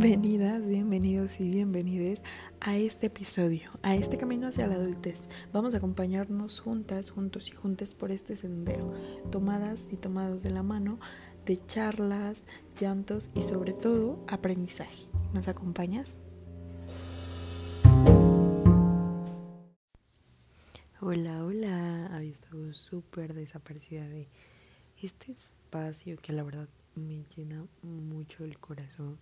Bienvenidas, bienvenidos y bienvenides a este episodio, a este camino hacia la adultez. Vamos a acompañarnos juntas, juntos y juntas por este sendero, tomadas y tomados de la mano de charlas, llantos y sobre todo aprendizaje. ¿Nos acompañas? Hola, hola, había estado súper desaparecida de este espacio que la verdad me llena mucho el corazón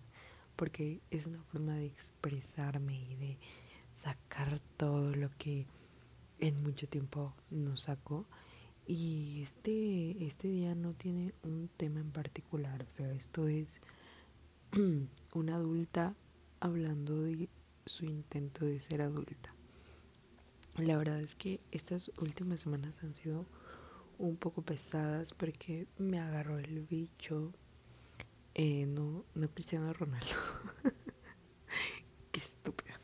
porque es una forma de expresarme y de sacar todo lo que en mucho tiempo no saco. Y este, este día no tiene un tema en particular, o sea, esto es una adulta hablando de su intento de ser adulta. La verdad es que estas últimas semanas han sido un poco pesadas porque me agarró el bicho eh, no, no Cristiano Ronaldo. Qué estúpida.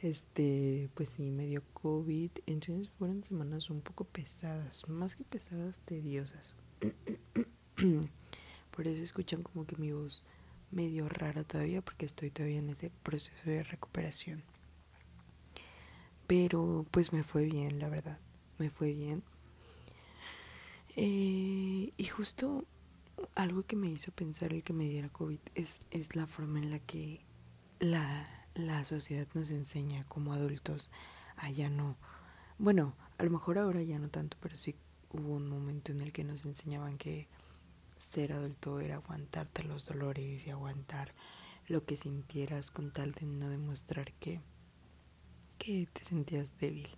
Este, pues sí, me dio COVID. Entonces fueron semanas un poco pesadas. Más que pesadas, tediosas. Por eso escuchan como que mi voz medio rara todavía, porque estoy todavía en ese proceso de recuperación. Pero pues me fue bien, la verdad. Me fue bien. Eh, y justo algo que me hizo pensar el que me diera COVID es, es la forma en la que la, la sociedad nos enseña como adultos a ya no. Bueno, a lo mejor ahora ya no tanto, pero sí hubo un momento en el que nos enseñaban que ser adulto era aguantarte los dolores y aguantar lo que sintieras con tal de no demostrar que, que te sentías débil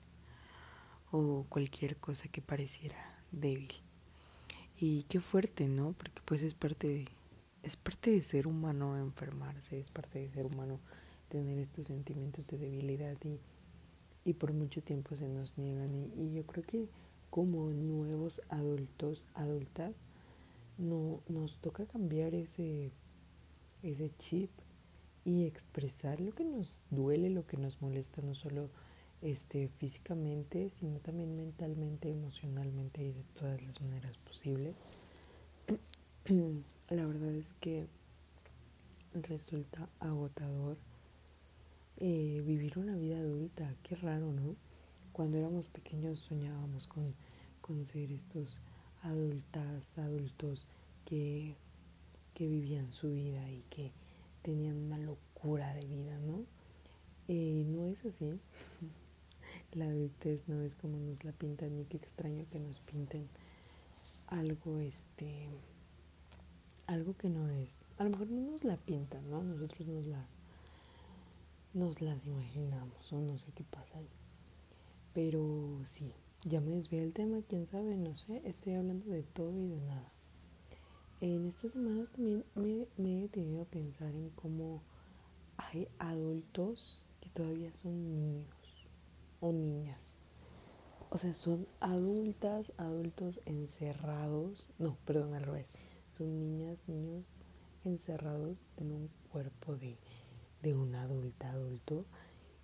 o cualquier cosa que pareciera débil. Y qué fuerte, ¿no? Porque pues es parte de, es parte de ser humano enfermarse, es parte de ser humano tener estos sentimientos de debilidad y, y por mucho tiempo se nos niegan. Y, y, yo creo que como nuevos adultos, adultas, no, nos toca cambiar ese, ese chip y expresar lo que nos duele, lo que nos molesta, no solo este, físicamente, sino también mentalmente, emocionalmente y de todas las maneras posibles. La verdad es que resulta agotador eh, vivir una vida adulta. Qué raro, ¿no? Cuando éramos pequeños soñábamos con, con ser estos adultas, adultos que, que vivían su vida y que tenían una locura de vida, ¿no? Eh, no es así. la adultez no es como nos la pintan y qué extraño que nos pinten algo este algo que no es. A lo mejor no nos la pintan no nosotros nos la nos las imaginamos o no sé qué pasa ahí. Pero sí ya me desvié del tema quién sabe no sé estoy hablando de todo y de nada. En estas semanas también me, me he tenido a pensar en cómo hay adultos que todavía son niños o niñas. O sea, son adultas, adultos encerrados. No, perdón, al revés. Son niñas, niños encerrados en un cuerpo de, de un adulta, adulto.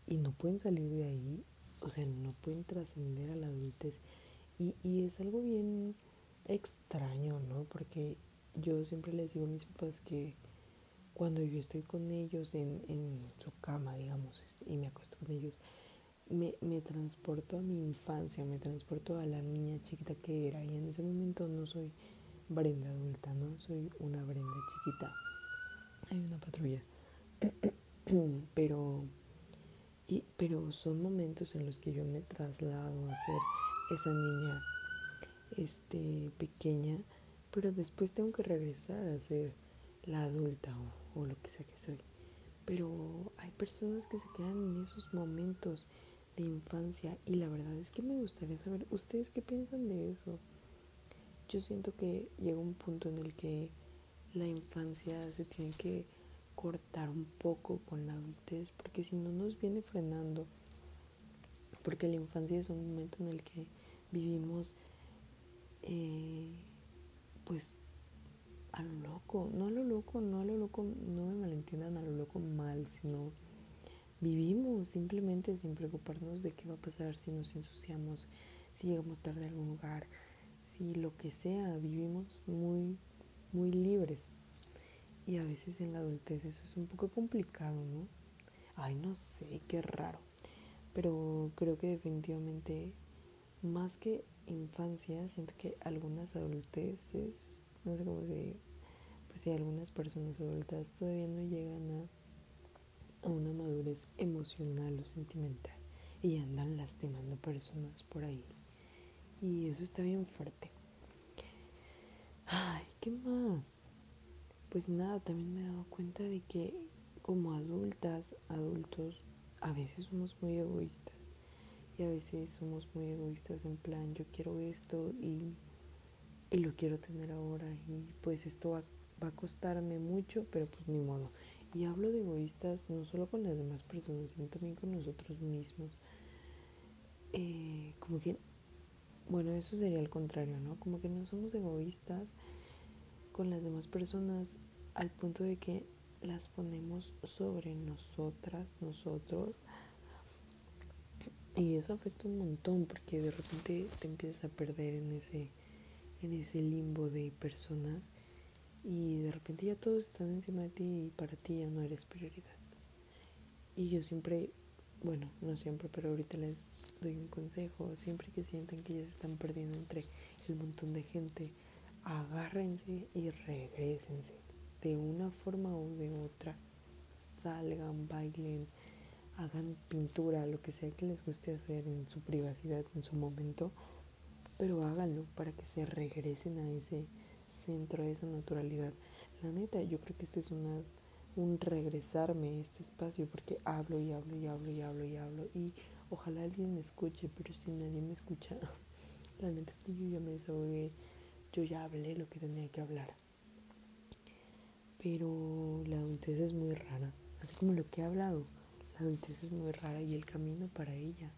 Y no pueden salir de ahí. O sea, no pueden trascender a la adultez. Y, y es algo bien extraño, ¿no? Porque yo siempre les digo a mis papás que cuando yo estoy con ellos en, en su cama, digamos, y me acuesto con ellos, me, me transporto a mi infancia, me transporto a la niña chiquita que era y en ese momento no soy Brenda adulta, ¿no? Soy una Brenda chiquita. Hay una patrulla. pero, y, pero son momentos en los que yo me traslado a ser esa niña este, pequeña, pero después tengo que regresar a ser la adulta o, o lo que sea que soy. Pero hay personas que se quedan en esos momentos de infancia y la verdad es que me gustaría saber ustedes qué piensan de eso. Yo siento que llega un punto en el que la infancia se tiene que cortar un poco con la adultez porque si no nos viene frenando porque la infancia es un momento en el que vivimos eh, pues a lo loco, no a lo loco, no a lo loco, no me malentiendan a lo loco mal, sino vivimos simplemente sin preocuparnos de qué va a pasar si nos ensuciamos, si llegamos tarde a algún lugar, si lo que sea, vivimos muy, muy libres. Y a veces en la adultez eso es un poco complicado, ¿no? Ay, no sé, qué raro. Pero creo que definitivamente, más que infancia, siento que algunas adulteces, no sé cómo se pues si algunas personas adultas todavía no llegan a, a una madurez emocional o sentimental y andan lastimando personas por ahí. Y eso está bien fuerte. Ay, ¿qué más? Pues nada, también me he dado cuenta de que como adultas, adultos, a veces somos muy egoístas. Y a veces somos muy egoístas en plan, yo quiero esto y, y lo quiero tener ahora. Y pues esto va, va, a costarme mucho, pero pues ni modo. Y hablo de egoístas no solo con las demás personas, sino también con nosotros mismos. Eh, como que, bueno, eso sería el contrario, ¿no? Como que no somos egoístas con las demás personas al punto de que las ponemos sobre nosotras, nosotros. Y eso afecta un montón porque de repente te empiezas a perder en ese, en ese limbo de personas y de repente ya todos están encima de ti y para ti ya no eres prioridad. Y yo siempre, bueno, no siempre, pero ahorita les doy un consejo, siempre que sientan que ya se están perdiendo entre el montón de gente, agárrense y regresense de una forma o de otra. Salgan, bailen, hagan pintura, lo que sea que les guste hacer en su privacidad, en su momento, pero háganlo para que se regresen a ese centro, a esa naturalidad. La neta, yo creo que este es una, un regresarme a este espacio porque hablo y hablo y hablo y hablo y hablo y ojalá alguien me escuche, pero si nadie me escucha, la neta es que yo ya me desahogué, yo ya hablé lo que tenía que hablar pero la adultez es muy rara. Así como lo que he hablado, la adultez es muy rara y el camino para ella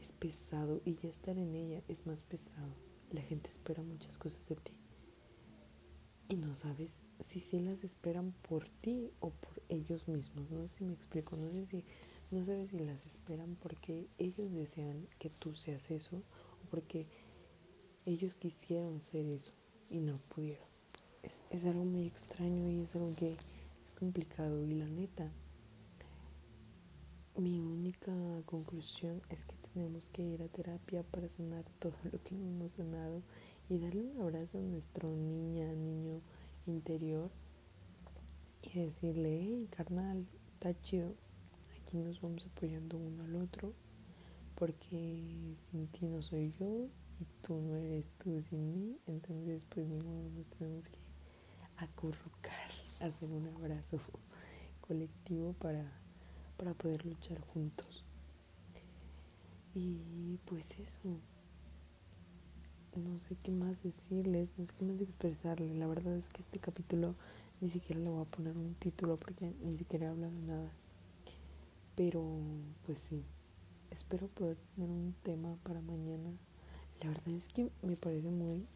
es pesado y ya estar en ella es más pesado. La gente espera muchas cosas de ti y no sabes si sí las esperan por ti o por ellos mismos. No sé si me explico, no sé si no sabes si las esperan porque ellos desean que tú seas eso o porque ellos quisieron ser eso y no pudieron es, es algo muy extraño y es algo que es complicado y la neta mi única conclusión es que tenemos que ir a terapia para sanar todo lo que no hemos sanado y darle un abrazo a nuestro niña, niño interior y decirle, hey, carnal, está chido, aquí nos vamos apoyando uno al otro porque sin ti no soy yo y tú no eres tú sin mí, entonces pues ni modo nos tenemos que acurrucar, hacer un abrazo colectivo para, para poder luchar juntos. Y pues eso, no sé qué más decirles, no sé qué más expresarles. La verdad es que este capítulo ni siquiera le voy a poner un título porque ni siquiera he hablado nada. Pero pues sí, espero poder tener un tema para mañana. La verdad es que me parece muy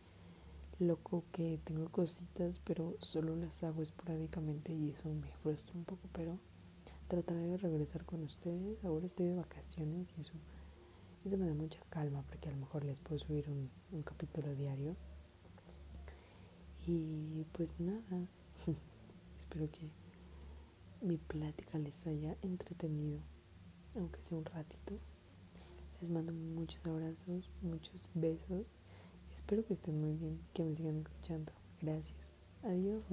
loco que tengo cositas, pero solo las hago esporádicamente y eso me frustra un poco, pero trataré de regresar con ustedes. Ahora estoy de vacaciones y eso, eso me da mucha calma porque a lo mejor les puedo subir un, un capítulo diario. Y pues nada, espero que mi plática les haya entretenido, aunque sea un ratito. Les mando muchos abrazos, muchos besos Espero que estén muy bien, que me sigan escuchando. Gracias. Adiós.